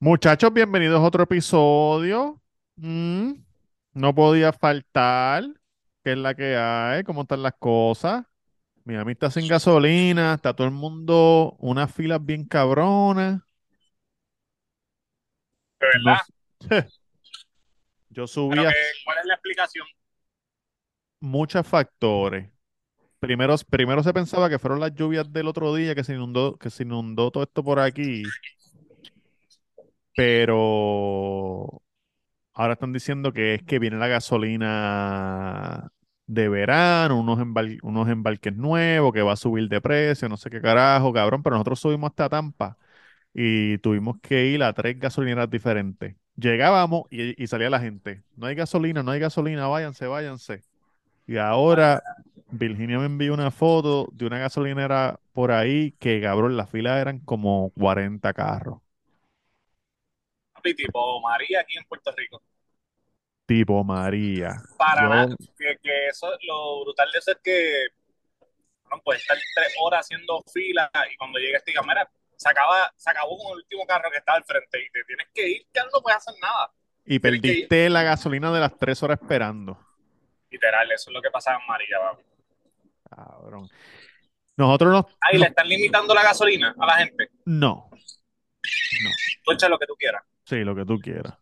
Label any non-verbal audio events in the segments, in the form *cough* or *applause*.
Muchachos, bienvenidos a otro episodio. Mm, no podía faltar. ¿Qué es la que hay? ¿Cómo están las cosas? Miami está sin gasolina, está todo el mundo, unas filas bien cabronas. ¿De verdad? No- *laughs* Yo subí a que, ¿cuál es la explicación? muchos factores. Primero, primero se pensaba que fueron las lluvias del otro día que se inundó, que se inundó todo esto por aquí. Pero ahora están diciendo que es que viene la gasolina de verano, unos, embal- unos embarques nuevos, que va a subir de precio, no sé qué carajo, cabrón. Pero nosotros subimos hasta Tampa y tuvimos que ir a tres gasolineras diferentes. Llegábamos y, y salía la gente. No hay gasolina, no hay gasolina, váyanse, váyanse. Y ahora Virginia me envió una foto de una gasolinera por ahí que, cabrón, las filas eran como 40 carros. Tipo María aquí en Puerto Rico. Tipo María. Para Yo- nada. Que, que eso, lo brutal de eso es que bueno, puedes estar tres horas haciendo fila y cuando llega este cámara, se, acaba, se acabó con el último carro que está al frente y te tienes que ir, ya no puedes hacer nada. Y Tienes perdiste la gasolina de las tres horas esperando. Literal, eso es lo que pasa en María, papi. Cabrón. Nosotros nos... Ahí no, le están limitando la gasolina a la gente. no. Tú echa lo que tú quieras. Sí, lo que tú quieras.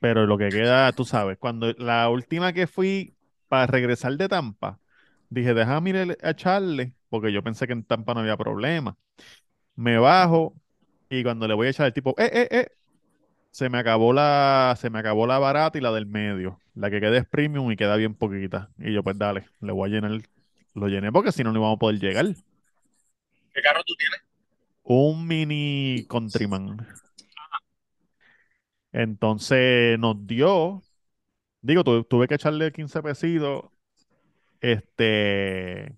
Pero lo que queda, tú sabes, cuando la última que fui para regresar de Tampa, dije, déjame ir a echarle, porque yo pensé que en Tampa no había problema. Me bajo y cuando le voy a echar el tipo, eh, eh, eh, se me acabó la, se me acabó la barata y la del medio. La que queda es premium y queda bien poquita. Y yo, pues dale, le voy a llenar, lo llené porque si no, no íbamos a poder llegar. ¿Qué carro tú tienes? Un mini Countryman. Entonces nos dio, digo, tu- tuve que echarle 15 pesitos. Este,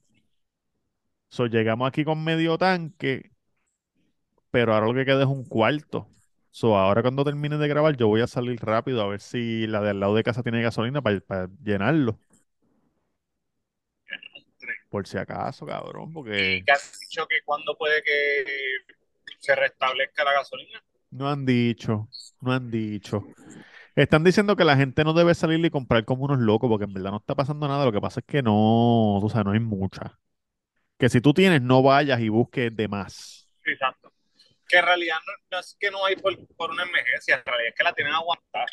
so, llegamos aquí con medio tanque, pero ahora lo que queda es un cuarto. So, ahora cuando termine de grabar, yo voy a salir rápido a ver si la de al lado de casa tiene gasolina para llenarlo. Por si acaso, cabrón, porque ¿Y has dicho que cuándo puede que se restablezca la gasolina? No han dicho, no han dicho. Están diciendo que la gente no debe salir y comprar como unos locos, porque en verdad no está pasando nada. Lo que pasa es que no, tú sabes, no hay mucha. Que si tú tienes, no vayas y busques de más. Exacto. Que en realidad no, no es que no hay por, por una emergencia, en realidad es que la tienen aguantar.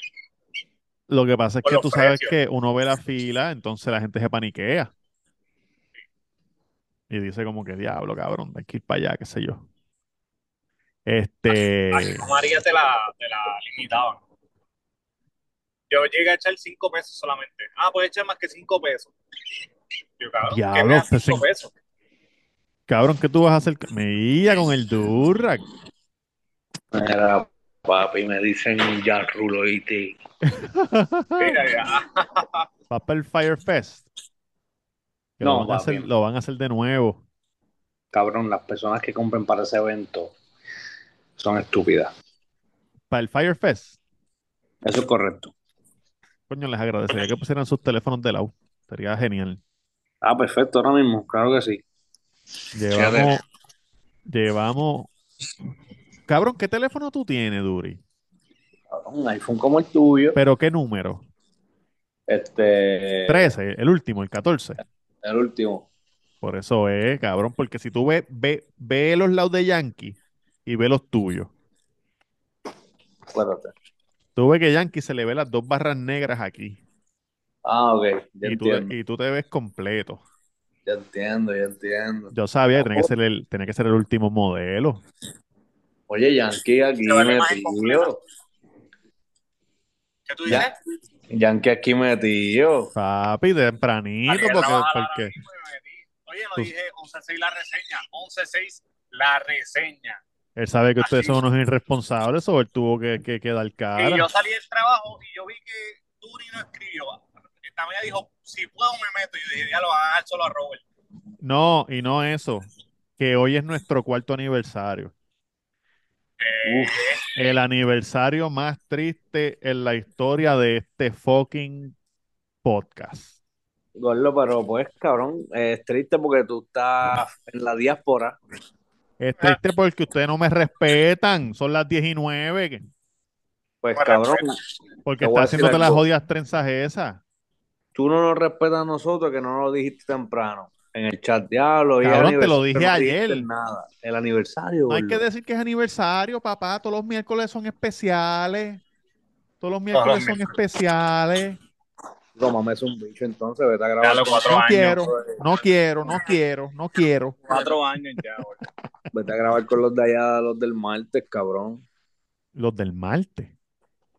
Lo que pasa es Por que tú sabes que uno ve la fila, entonces la gente se paniquea. Y dice como que diablo, cabrón, hay que ir para allá, qué sé yo. Este, Aquí con María te la, te la limitaban. Yo llegué a echar 5 pesos solamente. Ah, puedes echar más que 5 pesos. Yo, cabrón, ¿qué Diablo, pues, 5 en- pesos? cabrón, ¿qué tú vas a hacer? Me iba con el Durrack. Mira, papi, me dicen ya rulo y te. Mira, ya. *laughs* Va para el Fire Fest. Que No, lo van a hacer, lo van a hacer de nuevo. Cabrón, las personas que compren para ese evento son estúpidas. Para el Fire Fest. Eso es correcto. Coño, les agradecería que pusieran sus teléfonos de lado. Sería genial. Ah, perfecto, ahora mismo, claro que sí. Llevamos, llevamos. Cabrón, ¿qué teléfono tú tienes, Duri? Cabrón, Un iPhone como el tuyo. ¿Pero qué número? Este. 13, el último, el 14. El último. Por eso es, cabrón, porque si tú ves, ve, ve los lados de Yankee y ve los tuyos. Espérate. Tú ves que Yankee se le ve las dos barras negras aquí. Ah, ok. Ya Y tú, entiendo. y tú te ves completo. Ya entiendo, ya entiendo. Yo sabía que tenía que ser el, tenía que ser el último modelo. Oye, Yankee aquí imagen metido. ¿Qué tú Ya. dices? Yankee aquí metido. Papi, tempranito, porque, porque me. Oye, no Tú- dije 11.6 la reseña. 11.6 la reseña. Él sabe que ustedes Así. son unos irresponsables, o él tuvo que, que, que dar Y cara. yo salí del trabajo y yo vi que Duri no escribió. También dijo, si puedo me meto. Y yo dije, ya lo van a dar solo a Robert. No, y no eso, que hoy es nuestro cuarto aniversario. Eh, El aniversario más triste en la historia de este fucking podcast. Gordo, pero pues, cabrón, es triste porque tú estás en la diáspora. Es triste porque ustedes no me respetan. Son las 10 y 9. que- Pues, Bueno, cabrón, Porque Te voy está haciéndote las jodidas trenzas esas. tú no nos respetas a nosotros que no nos lo dijiste temprano. En el chat, diablo. y Cabrón, te lo dije no ayer. Nada. El aniversario, No hay que decir que es aniversario, papá. Todos los miércoles son especiales. Todos los miércoles son especiales. Tómame es un bicho, entonces vete a grabar, cuatro No años. quiero, no quiero, no quiero, no quiero. Cuatro años ya, güey. vete a grabar con los de allá, los del martes, cabrón. Los del Marte.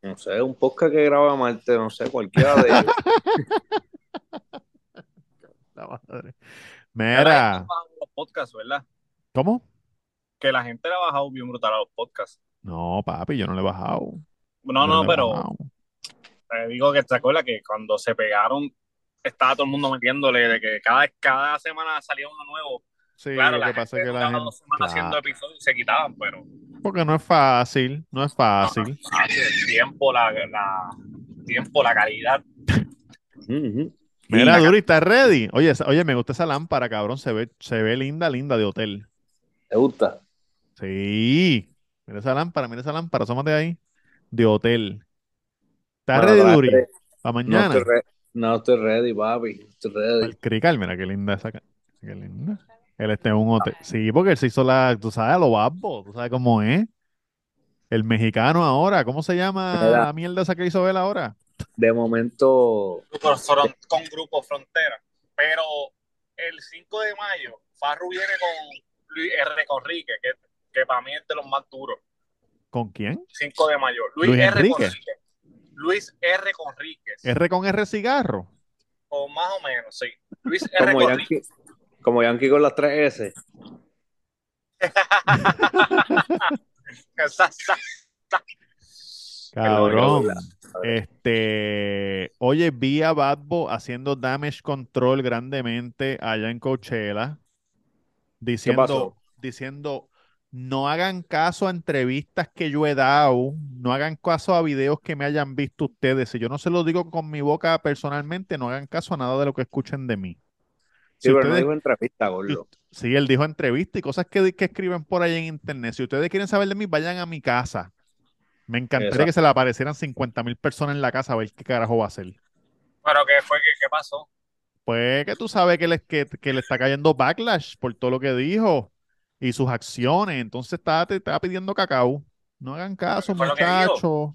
No sé, un podcast que graba martes, no sé, cualquiera de ellos. *laughs* La madre. Mira, los podcasts, ¿verdad? ¿cómo? Que la gente le ha bajado bien brutal a los podcasts. No, papi, yo no le he bajado. No, Yo no, pero bajado. Te digo que te acuerdas que cuando se pegaron, estaba todo el mundo metiéndole de que cada, cada semana salía uno nuevo. Sí, Claro, lo la que pasa es gente que la gente. dos semanas haciendo episodios y se quitaban, pero porque no es fácil, no es fácil. hace el tiempo, la, la tiempo, la calidad. Mira, Y- Duri, ¿estás ready? Oye, oye, me gusta esa lámpara, cabrón. Se ve, se ve linda, linda de hotel. ¿Te gusta? Sí. Mira esa lámpara, mira esa lámpara, asómate ahí. De hotel. ¿Estás Bueno, ready, Duri? Para No mañana. estoy, re- no estoy ready, papi. No Estoy ready. El crical, mira qué linda esa. Qué linda. Él está en un hotel. Sí, porque él se hizo la, tú sabes, a lo babbo, tú sabes cómo es. El mexicano ahora, ¿cómo se llama la mierda esa que hizo él ahora? De momento, con Grupo Frontera. Pero el 5 de mayo, Farru viene con Luis R. Conrique, que, que para mí es de los más duros. ¿Con quién? 5 de mayo. Luis, Luis R. Enrique. Conríquez. Luis R. Conríquez. R con R cigarro. O más o menos, sí. Luis R. como Conríquez. Yankee, como Yankee con las 3S. Esa- esa- Cabrón. Este, oye, vi a Badbo haciendo damage control grandemente allá en Coachella, diciendo, diciendo, no hagan caso a entrevistas que yo he dado, no hagan caso a videos que me hayan visto ustedes. Si yo no se lo digo con mi boca personalmente, no hagan caso a nada de lo que escuchen de mí. Sí, Si pero no ustedes- dijo entrevista, gordo. Sí, él dijo entrevista y cosas que, que escriben por ahí en internet. Si ustedes quieren saber de mí, vayan a mi casa. Me encantaría Exacto. que se le aparecieran 50 mil personas en la casa a ver qué carajo va a hacer. Pero ¿qué fue? ¿Qué, qué pasó? Pues que tú sabes que le, que, que le está cayendo backlash por todo lo que dijo y sus acciones. Entonces está, te está pidiendo cacao. No hagan caso, ¿Qué fue lo que muchachos.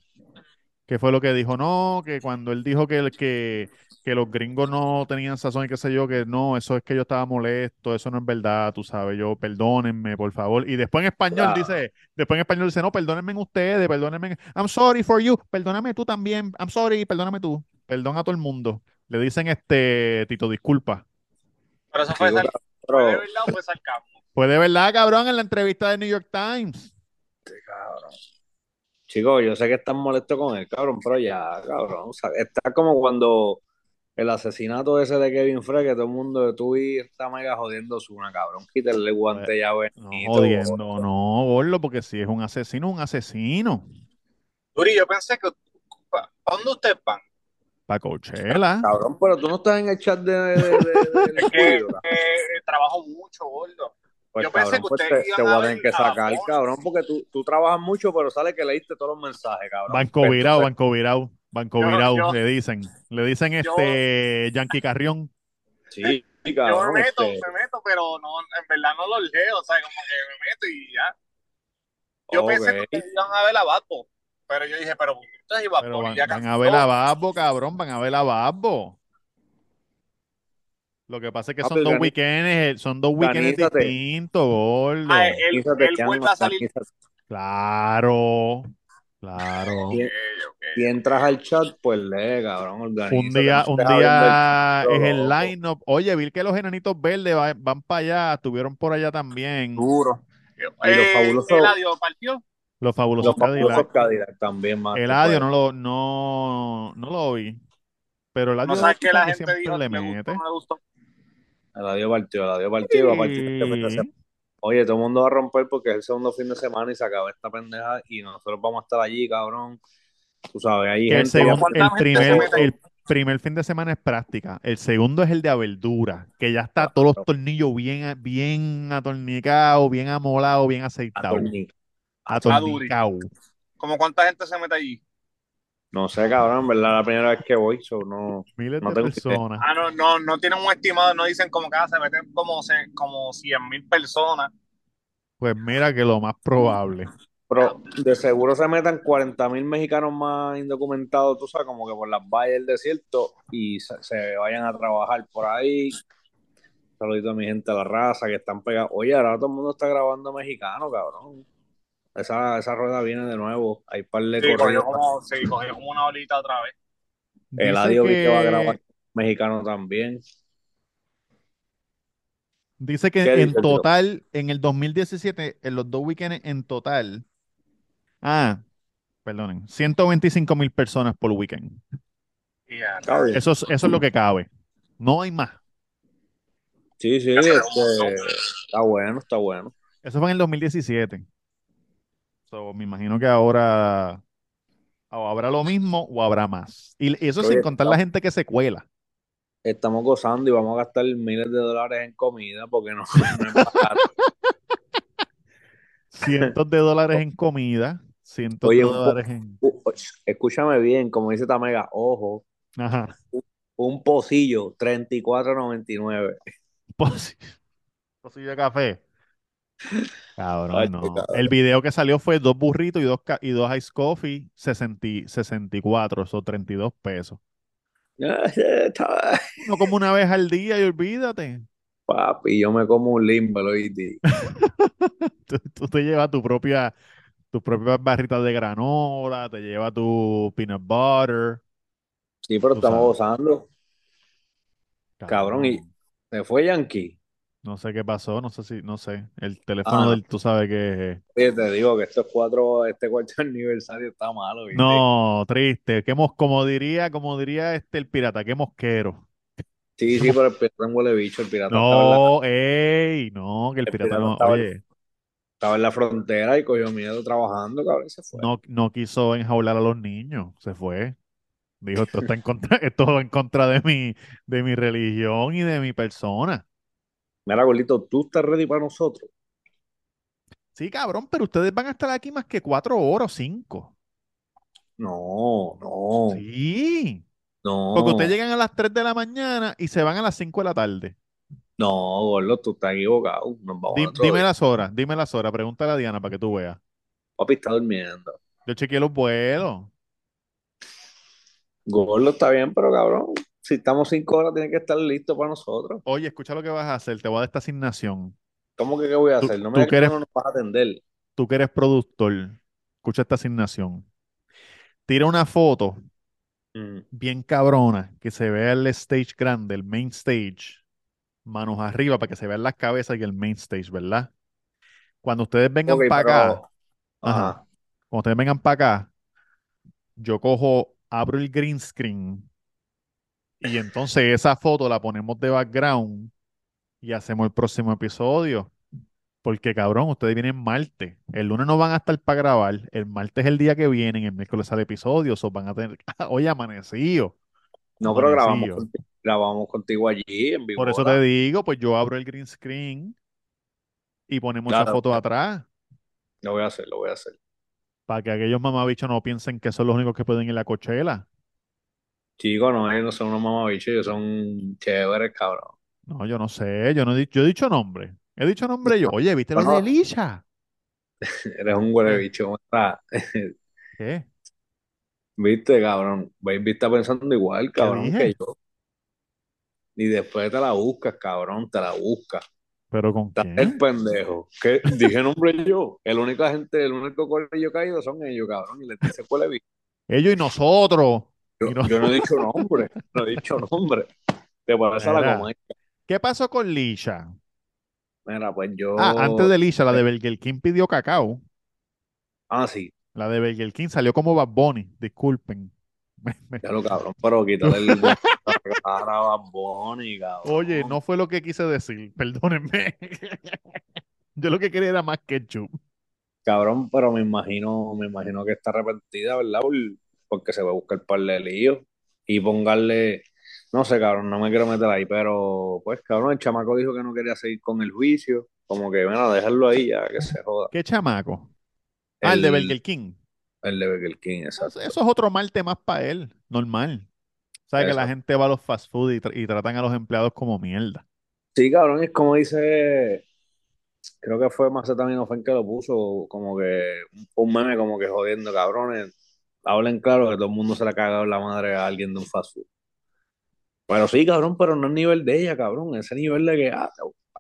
¿Qué fue lo que dijo? No, que cuando él dijo que, que, que los gringos no tenían sazón y qué sé yo, que no, eso es que yo estaba molesto, eso no es verdad, tú sabes, yo, perdónenme, por favor. Y después en español Claro. dice, después en español dice, no, perdónenme ustedes, perdónenme, I'm sorry for you, perdóname tú también, I'm sorry, perdóname tú, perdón a todo el mundo. Le dicen, este, Tito, disculpa. Pero eso fue, sal- ¿fue de verdad o fue sarcasmo? Pues de verdad, cabrón, en la entrevista de New York Times. cabrón. Chicos, yo sé que están molestos con él, cabrón, pero ya, cabrón. o sea, está como cuando el asesinato ese de Kevin Frey, que todo el mundo de tu y está mega jodiendo su una, cabrón. Quítale el guante ya, No jodiendo, no, gordo, porque si es un asesino, un asesino. Duri, yo pensé que. ¿Para dónde ustedes van? Para Coachella. Cabrón, pero tú no estás en el chat de, de, de- Es que eh, trabajo mucho, gordo. Pues Yo pensé cabrón, que pues te, te voy a tener que sacar, cabrón, porque tú, tú trabajas mucho, pero sale que leíste todos los mensajes, cabrón. Banco virado, banco virado, banco Yo- virado, yo- le dicen. Le dicen yo- este Yankee Carrión. Sí, Yo cabrón. me meto, este, me meto, pero no, en verdad no lo leo, o sea, como que me meto y ya. Yo pensé que iban a ver a Batbo, pero yo dije, pero ustedes iban Pero a van, ya van casi a ver a. Babbo, cabrón, van a ver a Babbo. Lo que pasa es que Ah, son dos weekends, son dos weekends distintos, gordo. Ah, él, él vuelve a salir. Claro, claro. Ok. Si entras al chat, pues lee, cabrón. Un día, un día el es el line-up. Oye, vi que los enanitos verdes va- van para allá, estuvieron por allá también. Duro. Y los Eh, fabulosos- Eladio partió. Los fabulosos Los famosos Cadillac. Cadillac también, más. El Adio no lo, no, no lo vi. Pero el No Adio sabes que la gente siempre dijo le me gustó, mete. no me gustó. El partió, el Adio partió. Sí. Oye, todo el mundo va a romper porque es el segundo fin de semana y se acaba esta pendeja y nosotros vamos a estar allí, cabrón. Tú sabes, Que el, gente. segundo, ¿Cuánta el, primer, el primer fin de semana es práctica. El segundo es el de Abeldura, que ya está todos los tornillos bien, bien atornicados, bien amolados, bien aceitados. Atorni- Atornicados. ¿Cómo cuánta gente se mete allí? No sé, cabrón, en verdad, la primera vez que voy, so no. Miles No de personas. Ah, no, no, no tienen un estimado, no dicen como que ah, se meten como, se- como 100 mil personas. Pues mira que lo más probable. Pero de seguro se metan 40 mil mexicanos más indocumentados, tú sabes, como que por las valles del desierto y se, se vayan a trabajar por ahí. Saludito a mi gente de la raza que están pegados. Oye, ahora todo el mundo está grabando mexicano, cabrón. Esa, esa rueda viene de nuevo. Hay par de Sí, corridos. cogió como, sí, cogió como una olita otra vez. El Adio vi que va a que- grabar mexicano también. Dice que ¿Qué en dice total, en el 2017, en los dos weekends en total, ah, perdonen, 125 mil personas por weekend. Y ya, Está bien. Eso es, eso es lo que cabe. No hay más. Sí, sí, este, está bueno, está bueno. Eso fue en el 2017. So, me imagino que ahora o habrá lo mismo o habrá más. Y eso Oye, sin contar la gente que se cuela. Estamos gozando y vamos a gastar miles de dólares en comida porque no, *laughs* no es. Cientos de dólares en *laughs* comida, cientos Oye, de dólares en... Escúchame bien, como dice Tamega, ojo, Ajá. un pocillo, 34.99. *laughs* Posi- Pocillo de café. Cabrón, Ay, no. cabrón. El video que salió fue dos burritos y dos, y dos ice coffee, 60, y- 64, o 32 pesos. No como una vez al día y olvídate. Papi, yo me como un limbo, ¿oíste? *laughs* Tú, tú te llevas tu propia, tus propias barritas de granola, te llevas tu peanut butter. Sí, pero estamos sabes. gozando. Cabrón, y- Se fue Yankee. No sé qué pasó, no sé si, no sé. El teléfono Ah. del, tú sabes que Oye, te digo que estos cuatro, este cuarto *laughs* aniversario está malo, ¿viste? No, triste. Qué mos, como diría, como diría este el pirata, qué mosquero. Sí, sí, pero el pirata es un huele bicho, el pirata la, No, ey, no, que el El pirata pirata no, estaba- oye, estaba en la frontera y cogió miedo trabajando, cabrón, y se fue. no, no quiso enjaular a los niños, se fue. Dijo, esto está en contra, *laughs* esto va en contra de mi, de mi religión y de mi persona. Mira, gordito, ¿tú estás ready para nosotros? Sí, cabrón, pero ustedes van a estar aquí más que cuatro horas o cinco. No, no, Sí, no. porque ustedes llegan a las 3 de la mañana y se van a las 5 de la tarde. No, gordo, tú estás equivocado. Nos vamos Di- otro dime día. las horas, dime las horas, pregúntale a Diana para que tú veas. Papi está durmiendo. Yo chequeé los vuelos. Gordo está bien, pero cabrón, si estamos cinco horas, tiene que estar listo para nosotros. Oye, escucha lo que vas a hacer, te voy a dar esta asignación. ¿Cómo que qué voy a Tú- hacer? No tú me digas que eres- no nos vas a atender. Tú que eres productor, escucha esta asignación. Tira una foto Mm. bien cabrona, que se vea el stage grande, el main stage, manos arriba para que se vean las cabezas y el main stage, ¿verdad? Cuando ustedes vengan para pero- acá, Ajá. Ajá. cuando ustedes vengan para acá, yo cojo, abro el green screen y entonces esa foto la ponemos de background y hacemos el próximo episodio. Porque cabrón, ustedes vienen martes. El lunes no van a estar para grabar. El martes es el día que vienen. El miércoles sale episodio. O van a tener. *laughs* Hoy amanecido. No, pero grabamos contigo, grabamos contigo allí en vivo. Por eso te digo, pues yo abro el green screen y ponemos esa Claro. foto atrás. Lo voy a hacer, lo voy a hacer. Para que aquellos mamabichos no piensen que son los únicos que pueden ir a la cochela. Chicos, no, ellos no son unos mamabichos, ellos son chéveres, cabrón. No, yo no sé. Yo no he dicho, yo he dicho nombre. He dicho nombre yo. Oye, ¿viste lo No, no. de Elisha? *laughs* Eres un huele bicho. ¿verdad? *laughs* ¿Qué? Viste, cabrón. Baby está pensando igual, cabrón, que yo. Y después te la buscas, cabrón, te la buscas. ¿Pero con quién? el pendejo. ¿Qué? Dije nombre yo. El único gente, el único colegio caído son ellos, cabrón. Y les dice huele bicho. Ellos y nosotros. Yo, no- yo no he dicho nombre. No he dicho nombre. Te parece a la Mira. comedia. ¿Qué pasó con Lisha? Mira, pues yo. Ah, antes de Lisha, la de Burger King pidió cacao. Ah, sí, La de Burger King salió como Bad Bunny, disculpen. Ya lo cabrón, pero quítale el *laughs* cara a Bad Bunny, cabrón. Oye, no fue lo que quise decir, perdónenme. *laughs* Yo lo que quería era más ketchup. Cabrón, pero me imagino, me imagino que está arrepentida, ¿verdad? Por- Porque se va a buscar par de líos y pongarle, no sé, cabrón, no me quiero meter ahí, pero pues, cabrón, el chamaco dijo que no quería seguir con el juicio, como que, bueno, dejarlo ahí ya, que se joda. ¿Qué chamaco? Ah, el de Burger King. El de Burger King, Eso, exacto. eso es otro mal tema para él, normal. Sabe que la gente va a los fast food y, tra- y tratan a los empleados como mierda. Sí, cabrón, es como dice, creo que fue Macetaminofen que lo puso, como que un meme como que jodiendo, cabrones, hablen claro que todo el mundo se le ha cagado la madre a alguien de un fast food. Pero sí, cabrón, pero no el nivel de ella, cabrón, ese nivel de que, ah,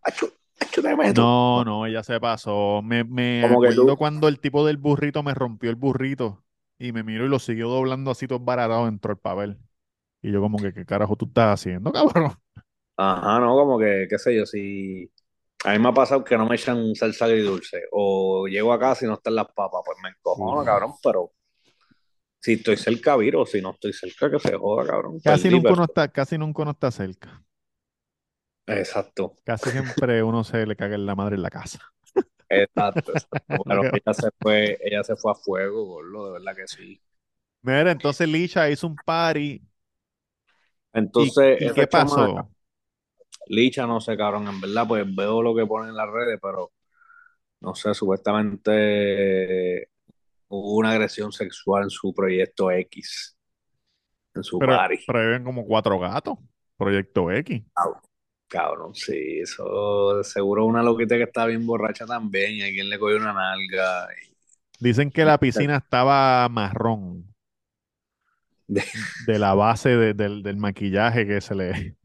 acho, acho, te meto. No, no, ella se pasó. Me, me acuerdo tú- cuando el tipo del burrito me rompió el burrito y me miró y lo siguió doblando así todo baratado dentro del papel. Y yo como que, ¿qué carajo tú estás haciendo, cabrón? Ajá, no, como que, qué sé yo, si a mí me ha pasado que no me echan salsa agridulce, o llego a casa y no están las papas, pues me encojono, cabrón, pero si estoy cerca, viro, si no estoy cerca, que se joda, cabrón. Casi Perdí, nunca pero- uno está, casi nunca uno está cerca. Exacto, Casi siempre *laughs* uno se le caga en la madre en la casa. exacto, exacto. *laughs* Pero ella se fue, ella se fue a fuego, gordo, de verdad que sí. Mira, entonces Licha hizo un party. ¿Y, Entonces, y qué pasó? chamaca, Licha, no sé, cabrón, en verdad, pues veo lo que ponen en las redes, pero no sé, supuestamente hubo una agresión sexual en su proyecto X, en su Pero, party. ven como cuatro gatos. Proyecto X. Cabrón, sí, eso seguro una loquita que está bien borracha también y a quien le cogió una nalga. y- Dicen que la piscina estaba marrón De- de la base de- del, del maquillaje que se le... *laughs* Dicen,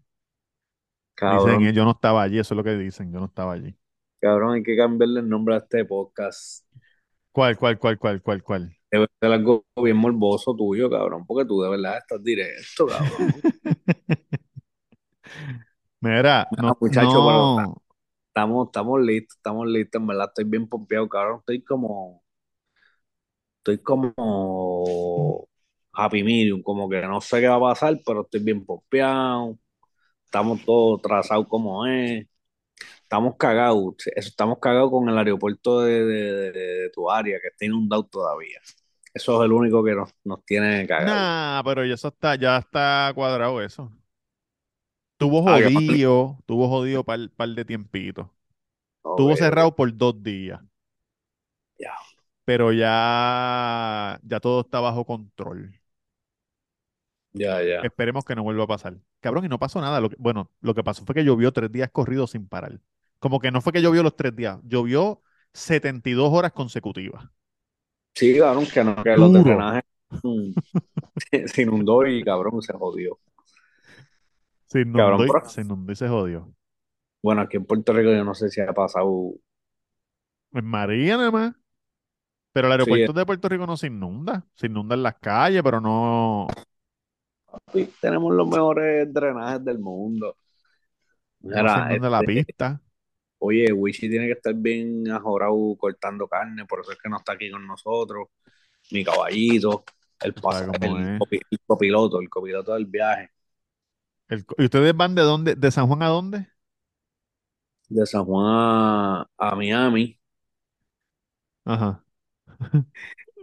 Cabrón, eh, yo no estaba allí, eso es lo que dicen, yo no estaba allí. cabrón, hay que cambiarle el nombre a este podcast. ¿Cuál, cuál, cuál, cuál, cuál, cuál? Debe ser algo bien morboso tuyo, cabrón, porque tú de verdad estás directo, cabrón. *laughs* Mira, no, muchacho, pero- no, Estamos, estamos listos, estamos listos, en verdad estoy bien pompeado, cabrón. Estoy como, estoy como happy medium, como que no sé qué va a pasar, pero estoy bien pompeado. Estamos todos trazados como es. Estamos cagados, estamos cagados con el aeropuerto de, de- de- de tu área, que está inundado todavía. Eso es el único que nos, nos tiene cagados. nah, pero ya eso está, ya está cuadrado eso. Tuvo Ah, jodido, tuvo jodido par, par de tiempito. Estuvo Ok, cerrado por dos días. Ya. Pero ya, ya todo está bajo control. Ya, ya. Esperemos que no vuelva a pasar. Cabrón, y no pasó nada. Lo que- bueno, lo que pasó fue que llovió tres días corridos sin parar. Como que no fue que llovió los tres días, llovió 72 horas consecutivas. Sí, cabrón, que, no, que los drenajes mm, *laughs* se inundó y cabrón se jodió. Se inundó, Cabrón, y, se inundó y se jodió. Bueno, aquí en Puerto Rico yo no sé si ha pasado. En María nada más. Pero el aeropuerto de Puerto Rico no se inunda. Se inundan las calles, pero no. Sí, tenemos los mejores drenajes del mundo. No se Mira, inunda la este, pista. Oye, Wichi tiene que estar bien ajorado cortando carne, por eso es que no está aquí con nosotros. Mi caballito, el, el, copiloto, el copiloto del viaje. El- ¿y ustedes van de dónde? ¿De San Juan a dónde? De San Juan a, a Miami, Ajá.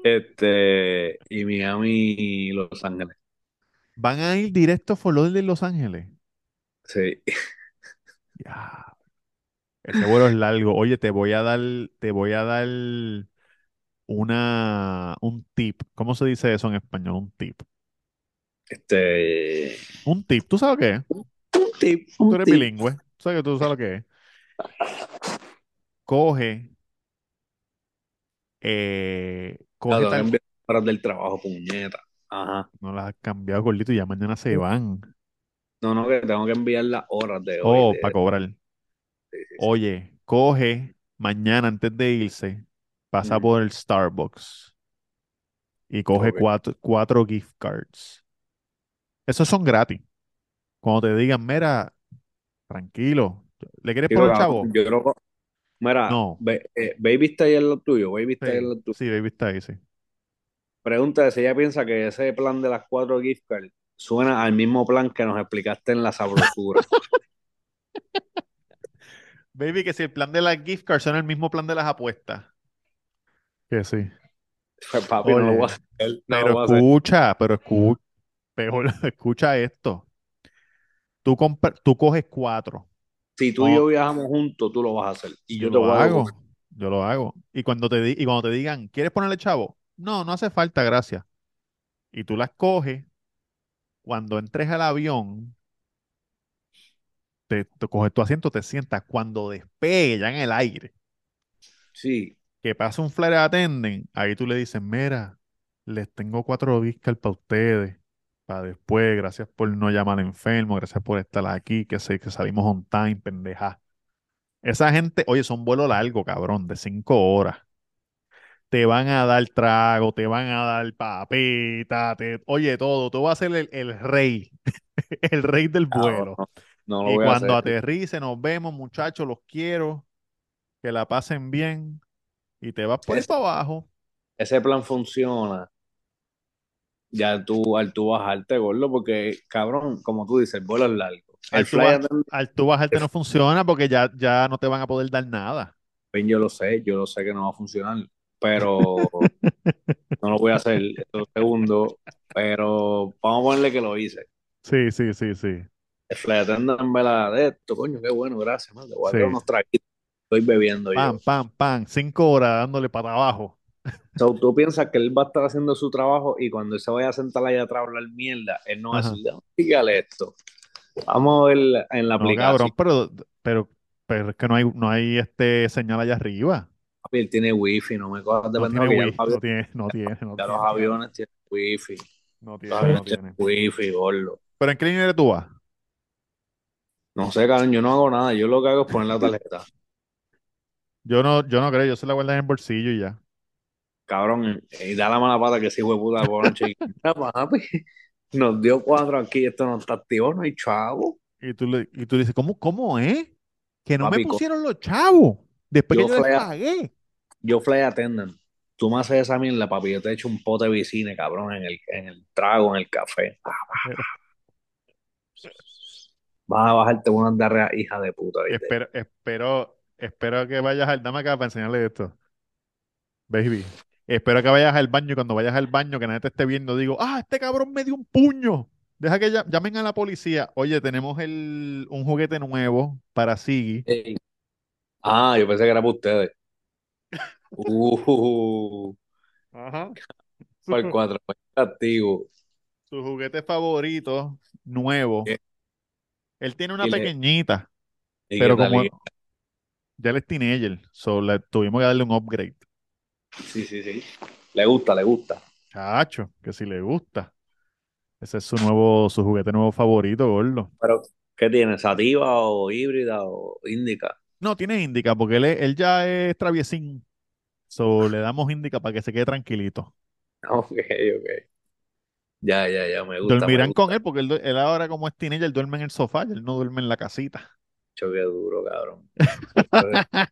este, y Miami, Los Ángeles. Van a ir directo a Lauderdale, Los Ángeles. Sí. Ya. Ese vuelo es largo. Oye, te voy a dar, te voy a dar una, un tip. ¿Cómo se dice eso en español? Un tip. Este, Un tip. ¿Tú sabes lo que es? un tip, Tú eres tip. bilingüe. Tú sabes tú sabes lo que es. Coge, eh, coge que tal. horas del trabajo, puñeta. Ajá. No las has cambiado, gordito, y ya mañana se van. No, no, que tengo que enviar las horas de hoy. Oh, de- para cobrar. Sí, sí, sí. Oye, coge mañana antes de irse, pasa Mm. por el Starbucks y coge cuatro, cuatro gift cards. Esos son gratis. Cuando te digan, mira, tranquilo, ¿le quieres poner chavo? yo creo que Mira, No. Eh, Baby está ahí en lo tuyo, Baby está ahí en lo tuyo. sí, baby está ahí, sí. Pregunta si ella piensa que ese plan de las cuatro gift cards suena al mismo plan que nos explicaste en la sabrosura. *laughs* Baby, que si el plan de las gift cards son el mismo plan de las apuestas. Que sí. Pues, papi, no lo voy a hacer. No pero voy a hacer. escucha, pero escucha, peor, *laughs* escucha esto. Tú, tú coges cuatro. Si tú y yo viajamos juntos, tú lo vas a hacer. Y yo, Yo te lo voy hago. Yo lo hago. Y cuando te di- y cuando te digan, ¿quieres ponerle chavo? No, no hace falta, gracias. Y tú las coges. Cuando entres al avión, te, te coges tu asiento, te sientas. Cuando despegue ya en el aire, Sí, que pasa un flare attendant, ahí tú le dices, mira, les tengo cuatro discos para ustedes. Para después, gracias por no llamar enfermo, gracias por estar aquí, que sé que salimos on time, pendeja. Esa gente, oye, son vuelo largo, cabrón, de cinco horas. Te van a dar trago, te van a dar papita, te, oye, todo. Tú vas a ser el, el rey, *laughs* el rey del vuelo. no lo Y voy a cuando hacer. aterrice, nos vemos, muchachos, los quiero, que la pasen bien y te vas por Ese, para abajo. ese plan funciona ya tú, al tú bajarte, gordo, porque, cabrón, como tú dices, el vuelo es largo. Al tú, al tú bajarte no funciona porque ya, ya no te van a poder dar nada. pues, yo lo sé, yo lo sé que no va a funcionar, pero *laughs* no lo voy a hacer, segundo, pero vamos a ponerle que lo hice. Sí, sí, sí, sí. El fly attendant me la de esto, coño, qué bueno, gracias, man, te voy a Sí. unos traguitos, estoy bebiendo yo. Pam, pam, pam. Cinco horas dándole para abajo. So, tú piensas que él va a estar haciendo su trabajo y cuando él se vaya a sentar allá atrás a hablar mierda, él no va a decir, "Déjame explicarle esto. Vamos a ver en la No, aplicación. cabrón, pero, pero, pero es que no hay, no hay este señal allá arriba. Papi, él tiene wifi, no me cojas de No tiene wifi, no tiene, no tiene, no ya los aviones tienen wifi. no Los tiene, no tienen tiene. wifi, gordo. Pero ¿en qué línea eres tú vas? No sé, cabrón, yo no hago nada, yo lo que hago es poner la *laughs* tarjeta. Yo no, yo no creo, yo se la guardo en el bolsillo y ya. Cabrón, y da la mala pata que sí, puta, por noche. Mira, papi, nos dio cuatro aquí, esto no está activo, no hay chavo. Y tú, le, y tú dices, ¿cómo, cómo es? Que no me Papi, pusieron los chavos después que yo yo les fly, a- pagué. yo fly attendant. Tú me haces esa mierda, papi, yo te echo un pote de vicine, cabrón, en el, en el trago, en el café. Vas a bajarte una diarrea, hija de puta, ¿viste? Espero, espero, espero que vayas al, dame acá para enseñarle esto. Baby. Espero que vayas al baño y cuando vayas al baño que nadie te esté viendo, digo, ah, este cabrón me dio un puño. Deja que ya- llamen a la policía. Oye, tenemos el, un juguete nuevo para Siggy. Ah, yo pensé que era para ustedes. Uh, Ajá. para el cuatro, activo. Su juguete favorito, nuevo. ¿Qué? Él tiene una le- pequeñita, ¿Y pero como ¿Y- ya él es teenager, so le tuvimos que darle un upgrade. Sí, sí, sí. Le gusta, le gusta. Chacho, que si le gusta. Ese es su nuevo, su juguete nuevo favorito, gordo. Pero, ¿qué tiene? ¿Sativa o híbrida o índica? No, tiene Indica, porque él, él ya es traviesín. So, le damos Indica para que se quede tranquilito. *laughs* Ok, ok. Ya, ya, ya, me gusta, me Dormirán gusta. con él, porque él, él ahora como es teenager, él duerme en el sofá, y él no duerme en la casita. Choque duro, cabrón. *laughs*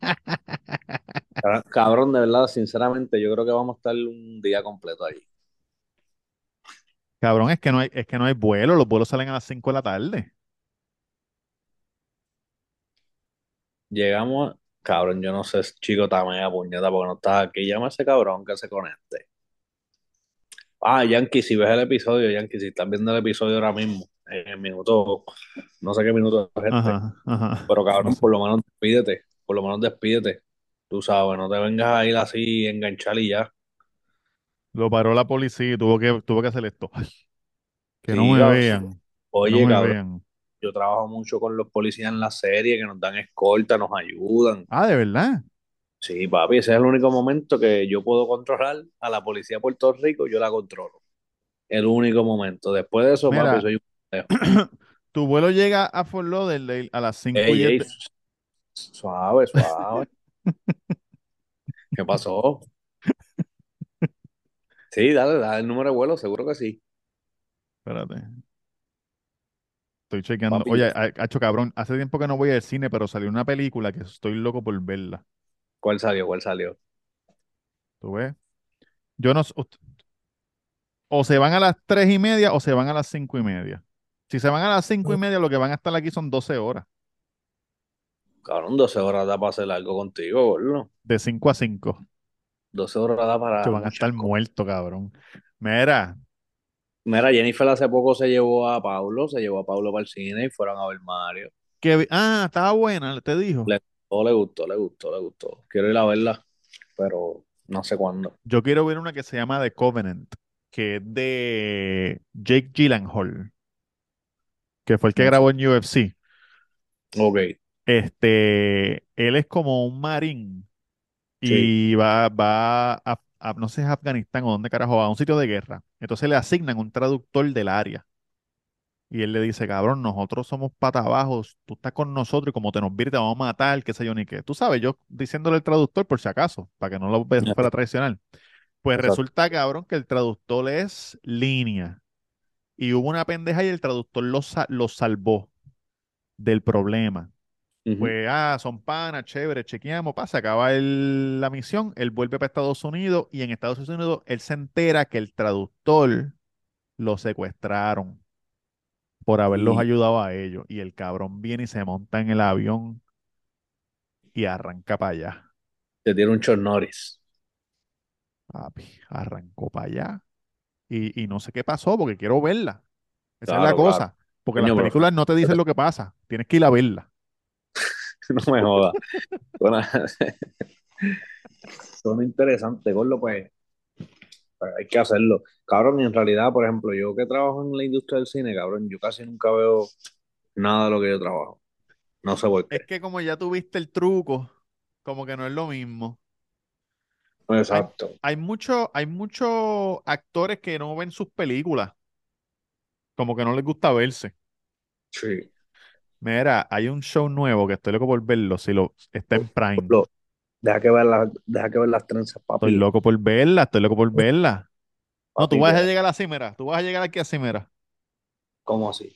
Cabr- Cabrón, de verdad, sinceramente, yo creo que vamos a estar un día completo allí. Cabrón, es que no hay, es que no hay vuelo, los vuelos salen a las 5 de la tarde. Llegamos, cabrón, yo no sé, chico, también puñeta porque no está aquí. Llama a ese cabrón que se conecte. Ah, Yankee, si ves el episodio, Yankee, si estás viendo el episodio ahora mismo, en el minuto, no sé qué minuto es este, Ajá, ajá. pero cabrón, por lo menos despídete, por lo menos despídete. Tú sabes, no te vengas a ir así, enganchar y ya. Lo paró la policía y tuvo que, tuvo que hacer esto. Que no me cabrón. vean, no Oye, me cabrón, vean. yo trabajo mucho con los policías en la serie que nos dan escolta, nos ayudan. Ah, ¿de verdad? Sí, papi, ese es el único momento que yo puedo controlar a la policía de Puerto Rico, yo la controlo. El único momento. Después de eso, papi, soy un *clears throat* tu vuelo llega a Fort Lauderdale a las 5 y Ey, 10 ey, suave, suave. *laughs* ¿Qué pasó? Sí, dale, dale el número de vuelo, seguro que sí. Espérate. Estoy chequeando. Papi, Oye, ha- hacho cabrón, hace tiempo que no voy al cine, pero salió una película que estoy loco por verla. ¿Cuál salió? ¿Cuál salió? ¿Tú ves? Yo no... O se van a las tres y media o se van a las cinco y media. Si se van a las cinco y media, lo que van a estar aquí son 12 horas. Cabrón, 12 horas da para hacer algo contigo, gordo. De 5 a 5. 12 horas da para Que van a estar muertos, cabrón. Mira, Mira, Jennifer hace poco se llevó a Pablo, se llevó a Pablo para el cine y fueron a ver Mario. que... Ah, estaba buena, te dijo. Le, oh, le gustó, le gustó, le gustó. Quiero ir a verla, pero no sé cuándo. Yo quiero ver una que se llama The Covenant, que es de Jake Gyllenhaal, que fue el que sé. grabó en UFC. Ok, Este, él es como un marín sí. y va, va a, a- no sé es Afganistán o dónde carajo va, a un sitio de guerra. Entonces le asignan un traductor del área. Y él le dice, cabrón, nosotros somos pata abajo, tú estás con nosotros y como te nos vire te vamos a matar, qué sé yo ni qué. Tú sabes, yo diciéndole al traductor por si acaso, para que no lo ve- fuera a traicionar. Pues Exacto. resulta, cabrón, que el traductor es línea. Y hubo una pendeja y el traductor lo, lo salvó del problema. Ujú. Pues, ah, son panas, chévere, chequeamos, pasa, acaba el- la misión, él vuelve para Estados Unidos y en Estados Unidos él se entera que el traductor lo secuestraron por haberlos ayudado a ellos. Y el cabrón viene y se monta en el avión y arranca para allá. te tiene un Chuck Norris. Papi, arrancó para allá. Y, y no sé qué pasó porque quiero verla. Esa es la Claro, cosa. Porque las Coño, películas no te dicen lo que pasa. Tienes que ir a verla. *laughs* no me jodas. Suena, *laughs* suena interesante, Gordo, pues hay que hacerlo. Cabrón, y en realidad, por ejemplo, yo que trabajo en la industria del cine, cabrón, yo casi nunca veo nada de lo que yo trabajo. No sé por Es qué. que como ya tuviste el truco, como que no es lo mismo. Exacto. hay mucho- hay muchos actores que no ven sus películas, como que no les gusta verse. Sí. Mira, hay un show nuevo que estoy loco por verlo, si lo está en Prime. Deja que ver las, deja que ver las trenzas, Estoy papi. loco por verla, estoy loco por verla. No, tú vas a llegar así, mira, tú vas a llegar aquí así, mira. ¿Cómo así?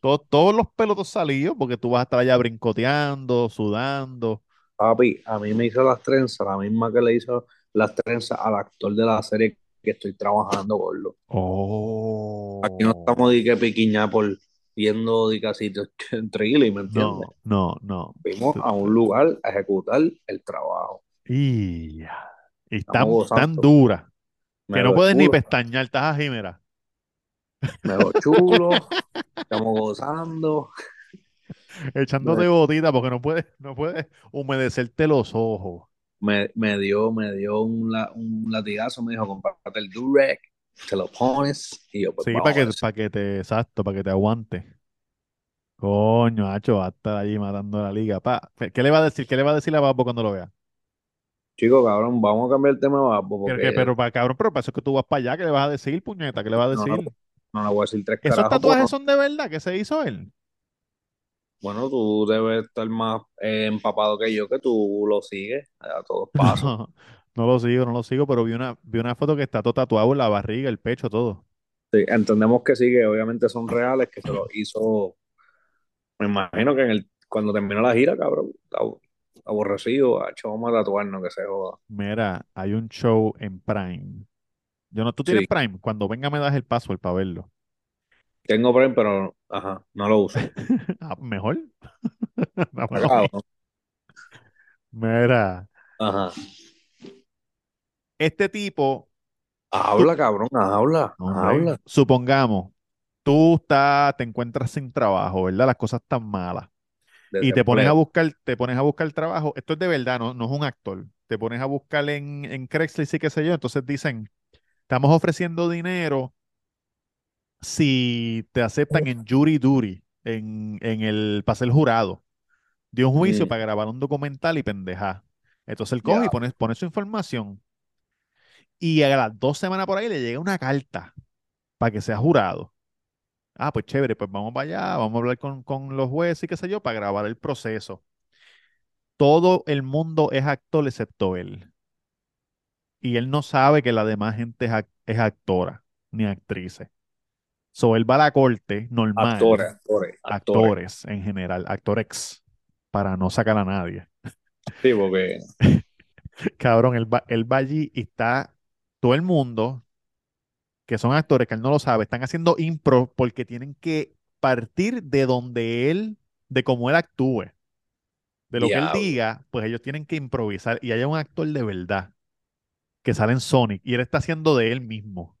Todo- todos los pelotos salidos, porque tú vas a estar allá brincoteando, sudando. Papi, a mí me hizo las trenzas, la misma que le hizo las trenzas al actor de la serie que estoy trabajando, gordo. Aquí no Oh. estamos de que piquiña por viendo de que sitios thriller, ¿me entiendes? No, no, no. Fuimos a un lugar a ejecutar el trabajo. Y, y tan, tan dura Me que no puedes ni pestañear, estás mira. me veo chulo, *laughs* estamos gozando. Echándote Me, gotita porque no puedes, no puedes humedecerte los ojos. me, me dio, me dio un, la- un latigazo, me dijo, compárate el Durek, te lo pones, y yo, pues Sí, para que, para que te, exacto, para que te aguante. Coño, Hacho, va a estar allí matando la liga. Pa, ¿qué le va a decir? ¿Qué le va a decir a Babbo cuando lo vea? Chico, cabrón, vamos a cambiar el tema, Babbo, Que- que- porque pero, para, cabrón, pero para eso es que tú vas para allá, ¿qué le vas a decir, puñeta? ¿Qué le vas a no, no, decir? no le voy a decir tres ¿Esos carajos, tatuajes son de verdad que se hizo él? bueno, tú debes estar más eh, empapado que yo, que tú lo sigues a todos *laughs* pasos. No, lo sigo, no lo sigo, pero vi una, vi una foto que está todo tatuado en la barriga, el pecho, todo. Sí, entendemos que sí, que obviamente son reales, que se lo hizo, me imagino que en el, cuando terminó la gira, cabrón, ab- aborrecido, hecho, vamos a tatuarnos, que se joda. Mira, hay un show en Prime. Yo no, ¿tú tienes Sí, Prime? Cuando venga me das el password para verlo. tengo Prime, pero, ajá, no lo uso. *laughs* Ah, mejor. Dámelo Está a mí. cabrón. Mira, Ajá. Este tipo, tú, Habla, cabrón, habla, habla. supongamos, tú estás, te encuentras sin trabajo, ¿verdad? Las cosas están malas. Y te pones a buscar, te pones a buscar trabajo. Esto es de verdad, no, no es un actor. Te pones a buscar en, en Craigslist y qué sé yo. Entonces dicen, estamos ofreciendo dinero si te aceptan en jury duty, en, en el, para ser jurado de un juicio para grabar un documental y pendeja. Entonces él coge y pone, pone su información. Y a las dos semanas por ahí le llega una carta para que sea jurado. Ah, pues chévere, pues vamos para allá, vamos a hablar con, con los jueces y qué sé yo, para grabar el proceso. Todo el mundo es actor excepto él. Y él no sabe que la demás gente es, ac- es actora ni actrices. So él va a la corte normal, actores, actores, actores. actores en general, actores, para no sacar a nadie. Sí, porque *laughs* Cabrón, él va, él va allí y está todo el mundo, que son actores que él no lo sabe, están haciendo impro porque tienen que partir de donde él, de cómo él actúe, de lo que él diga, pues ellos tienen que improvisar. Y hay un actor de verdad que sale en Sonic y él está haciendo de él mismo,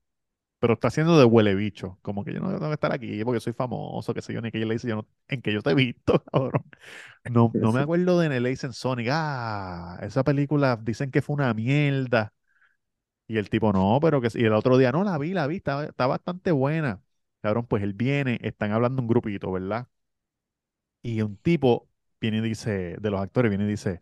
pero está haciendo de huele bicho, como que yo no tengo que estar aquí porque soy famoso, que sé yo, ni que yo le dice, yo no, en que yo te he visto, *laughs* cabrón. No, no me *laughs* acuerdo de Nemesis en Sonic. Ah, esa película dicen que fue una mierda. Y el tipo, no, pero que sí. Y el otro día, no, la vi, la vi, está, está bastante buena. Cabrón, pues él viene, están hablando un grupito, ¿verdad? Y un tipo viene y dice, de los actores, viene y dice,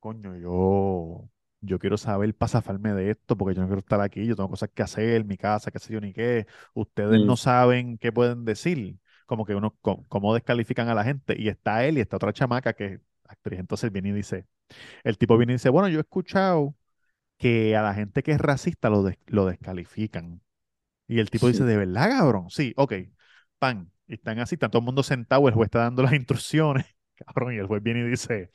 coño, yo, yo quiero saber para zafarme de esto, porque yo no quiero estar aquí, yo tengo cosas que hacer, mi casa, qué sé yo, ni qué. Ustedes Mm. no saben qué pueden decir. Como que uno, cómo descalifican a la gente. Y está él y está otra chamaca que es actriz. Entonces viene y dice, el tipo viene y dice, bueno, yo he escuchado que a la gente que es racista lo, des- lo descalifican. Y el tipo dice, ¿de verdad, cabrón? Sí, ok. Pan. Y están así, está todo el mundo sentado, el juez está dando las *laughs* instrucciones, cabrón, y el juez viene y dice,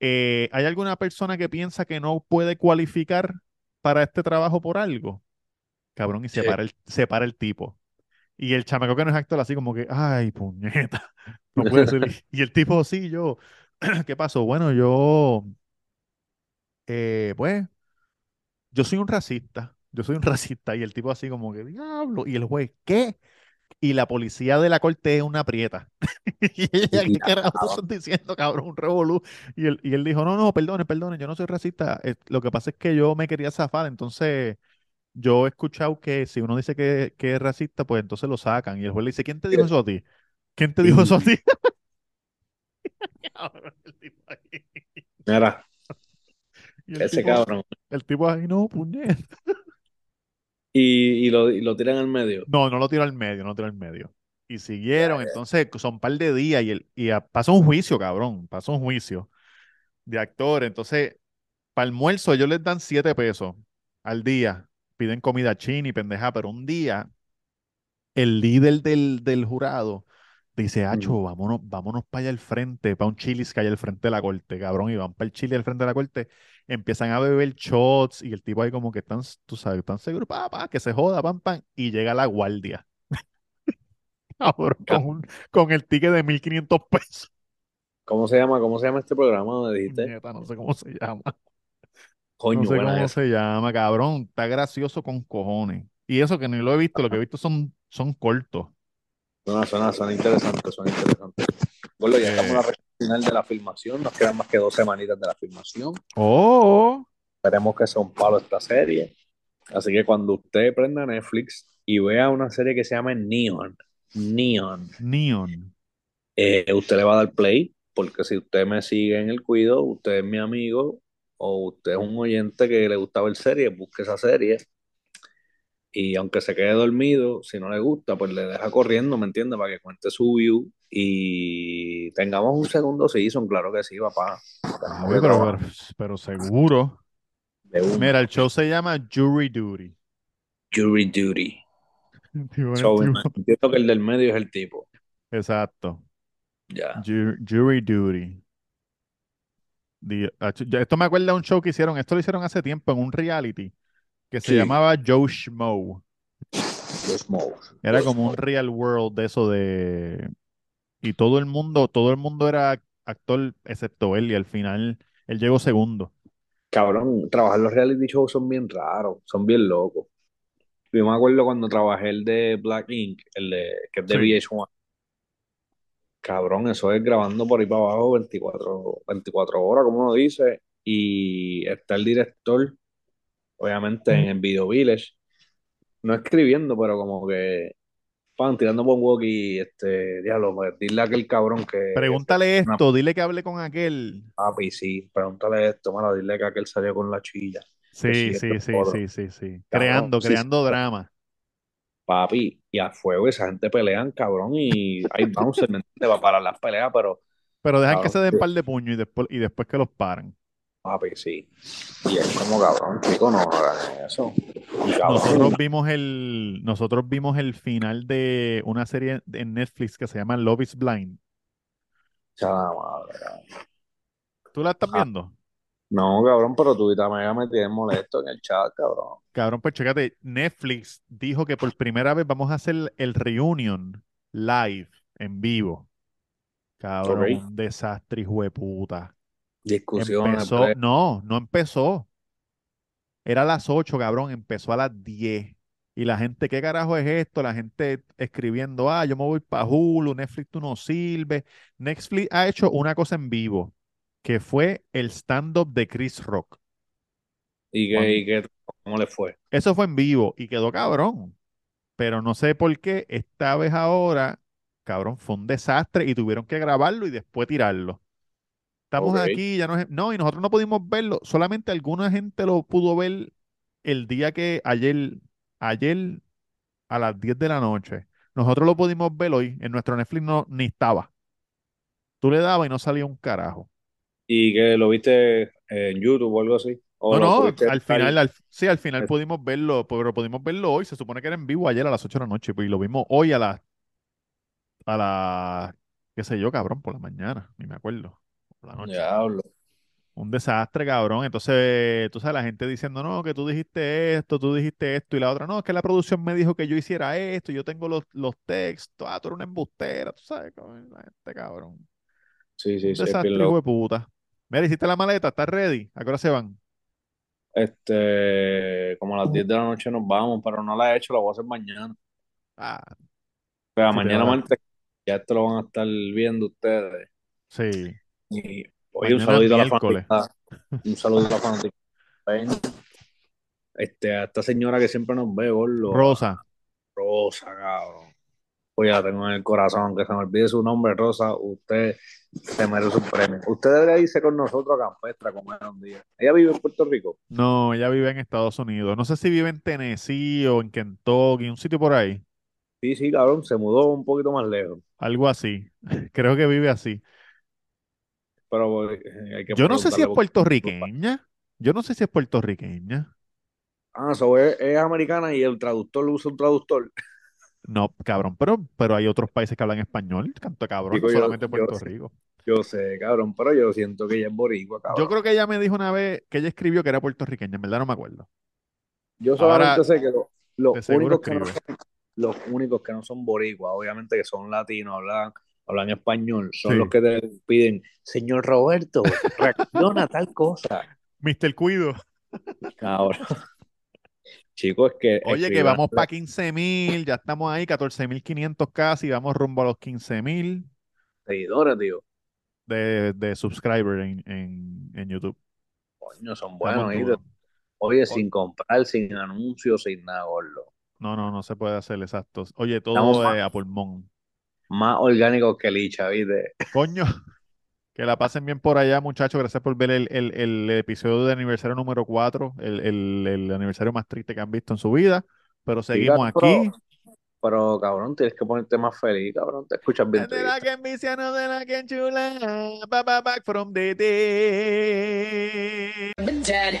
eh, ¿hay alguna persona que piensa que no puede cualificar para este trabajo por algo? Cabrón, y se Sí. para el, se para el tipo. Y el chamaco que no es actor así como que, ay, puñeta, *laughs* no puede ser. *laughs* Y el tipo, sí, yo, *clears throat* ¿qué pasó? Bueno, yo, eh, pues, yo soy un racista, yo soy un *laughs* racista. Y el tipo así como que, diablo. Y el juez, ¿qué? Y la policía de la corte es una prieta. *laughs* Y ella, ¿qué carajo tú estás diciendo, cabrón? Un revolú. Y él, y él dijo, no, no, perdone, perdone, yo no soy racista. Eh, Lo que pasa es que yo me quería zafar, entonces yo he escuchado que si uno dice que, que es racista, pues entonces lo sacan. Y el juez le dice, ¿quién te dijo eso a ti? ¿Quién te dijo eso a ti? *laughs* Cabrón, el tipo ahí. Mira, ese tipo, cabrón. El tipo ahí, no, puñet. *laughs* Y, y lo, y lo tiran al medio. No, no lo tiró al medio, no lo tiró al medio. Y siguieron, entonces son un par de días y, el, y a- pasó un juicio, cabrón, pasó un juicio de actores. Entonces, para almuerzo ellos les dan siete pesos al día. Piden comida china y pendeja, pero un día el líder del, del jurado dice, Acho, Ujú. vámonos, vámonos para allá al frente, para un Chili's que hay al frente de la corte, cabrón, y van para el Chile al frente de la corte, empiezan a beber shots y el tipo ahí como que están, tú sabes, están seguros, papá, que se joda, pam, pam, y llega la guardia, *laughs* cabrón, con, un- con el ticket de 1500 pesos. ¿Cómo se llama? ¿Cómo se llama este programa? Me dijiste. No sé cómo se llama. No Coño, sé buena cómo se llama, cabrón. Está gracioso con cojones. Y eso que ni lo he visto, lo que he visto son, son cortos. Suena, suena, suena interesante, suena interesante. Bueno, ya estamos en la recta final de la filmación. Nos quedan más que dos semanitas de la filmación. Oh, Esperemos que sea un palo esta serie. Así que cuando usted prenda Netflix y vea una serie que se llama Neon, Neon, Neon. eh, usted le va a dar play, porque si usted me sigue en el cuido, usted es mi amigo o usted es un oyente que le gusta ver series, busque esa serie. Y aunque se quede dormido, si no le gusta, pues le deja corriendo, ¿me entiende? Para que cuente su view y tengamos un segundo season, claro que sí, papá. Que pero, pero, pero seguro. Mira, el show se llama Jury Duty. Jury duty. *laughs* So, entiendo que el del medio es el tipo. Exacto. Ya. Ju- Jury Duty. Ya- Esto me acuerda de un show que hicieron, esto lo hicieron hace tiempo en un reality que se Sí. llamaba Joe Schmo. Era como un real world de eso de... Y todo el mundo, todo el mundo era actor excepto él y al final él llegó segundo. Cabrón, trabajar los reality shows son bien raros, son bien locos. Yo me acuerdo cuando trabajé el de Black Ink, el de, que es de Sí. VH1. Cabrón, eso es grabando por ahí para abajo 24, 24 horas, como uno dice. Y está el director, obviamente, en el Video Village, no escribiendo, pero como que, pan, tirando por un walkie, este, diablo, pues, dile a aquel cabrón que, Pregúntale esto, dile que hable con aquel. papi, sí, pregúntale esto, mano, dile que aquel salió con la chilla. Sí, sí, sí, sí, sí, sí, Creando, sí, creando sí. drama. Papi, y a fuego esa gente pelean, cabrón, y hay bouncers, ¿me entiendes? Va para las peleas, pero Pero dejan que se den par de puños y después, y después que los paran. Y es como cabrón, chico, no hagan eso. Y cabrón, Nosotros vimos el, nosotros vimos el final de una serie en Netflix que se llama Love is Blind. cabrón. ¿Tú la estás Ah. viendo? No, cabrón, pero tú y Tamega me tienes molesto en el chat, cabrón. Cabrón, pues chécate, Netflix dijo que por primera vez vamos a hacer el reunion live, en vivo. Cabrón, un desastre, hijo de puta. Empezó, pues. no, no empezó. Era a las 8, cabrón, empezó a las 10. Y la gente, ¿qué carajo es esto? La gente escribiendo, ah, yo me voy para Hulu, Netflix tú no sirve. Netflix ha hecho una cosa en vivo, que fue el stand-up de Chris Rock. ¿Y qué, y qué, cómo le fue? Eso fue en vivo y quedó cabrón. Pero no sé por qué esta vez ahora, cabrón, fue un desastre y tuvieron que grabarlo y después tirarlo. Estamos aquí, ya no es- No, y nosotros no pudimos verlo. Solamente alguna gente lo pudo ver el día que ayer, ayer a las 10 de la noche. Nosotros lo pudimos ver hoy. En nuestro Netflix no, ni estaba. Tú le dabas y no salía un carajo. ¿Y que lo viste en YouTube o algo así? ¿O No, no, al final, al- sí, al final pudimos verlo, pero pudimos verlo hoy. Se supone que era en vivo ayer a las 8 de la noche, pues, y lo vimos hoy a las, a las, qué sé yo, cabrón, por la mañana, ni me acuerdo, por la noche. Diablo. Un desastre, cabrón. Entonces, tú sabes, la gente diciendo, no, que tú dijiste esto, tú dijiste esto, y la otra, no, es que la producción me dijo que yo hiciera esto, y yo tengo los, los textos, ah, tú eres una embustera, tú sabes, cabrón, la gente, cabrón. Sí, sí, Un sí, es desastre, hijo de puta. Mira, hiciste la maleta, ¿estás ready? ¿A qué hora se van? Este, como a las 10 de la noche nos vamos, pero no la he hecho, la voy a hacer mañana. Ah, O sea, Sí, te mañana martes, ya esto lo van a estar viendo ustedes. sí. Y oye, un saludito a la fanática. Un saludo a la fanática. Este, a esta señora que siempre nos ve, gordo. Rosa. Rosa, cabrón. Pues ya la tengo en el corazón, aunque se me olvide su nombre, Rosa, usted se merece un premio. Usted debería irse con nosotros a Campestre a comer un día. Ella vive en Puerto Rico. No, ella vive en Estados Unidos. No sé si vive en Tennessee o en Kentucky, un sitio por ahí. Sí, sí, cabrón, se mudó un poquito más lejos. Algo así. *laughs* Creo que vive así. Pero eh, hay que Yo no sé si es puertorriqueña. Yo no sé si es puertorriqueña. Ah, so es, es americana y el traductor lo usa un traductor. No, cabrón, pero, pero hay otros países que hablan español. Canto cabrón, Digo no yo- solamente yo Puerto. Rico. Yo sé, cabrón, pero yo siento que ella es boricua, cabrón. Yo creo que ella me dijo una vez que ella escribió que era puertorriqueña. En verdad no me acuerdo. Yo Ahora, solamente sé que lo- los únicos que no son, los únicos que no son boricuas, obviamente que son latinos, hablan, hablan español, son Sí. los que te piden, señor Roberto, reacciona a tal cosa. Mr. Cuido. Cabrón. *laughs* Chicos, es que Oye, que vamos para 15 mil, ya estamos ahí, 14 mil 500 casi, vamos rumbo a los 15 mil seguidores, tío. de, de subscribers en, en, en YouTube. Coño, son buenos. Oye, sin comprar, sin anuncios, sin nada, gordo. No, no, no se puede hacer exacto. Oye, todo eh, a pulmón. Más orgánicos que licha, ¿viste? Coño, que la pasen bien por allá, muchachos. Gracias por ver el, el, el episodio de aniversario número 4, el, el, el aniversario más triste que han visto en su vida. Pero seguimos cabrón, aquí. Pero, cabrón, tienes que ponerte más feliz, cabrón. Te escuchas bien De la que envicia, no de la que enchula. Ba, ba, back from the dead. been dead.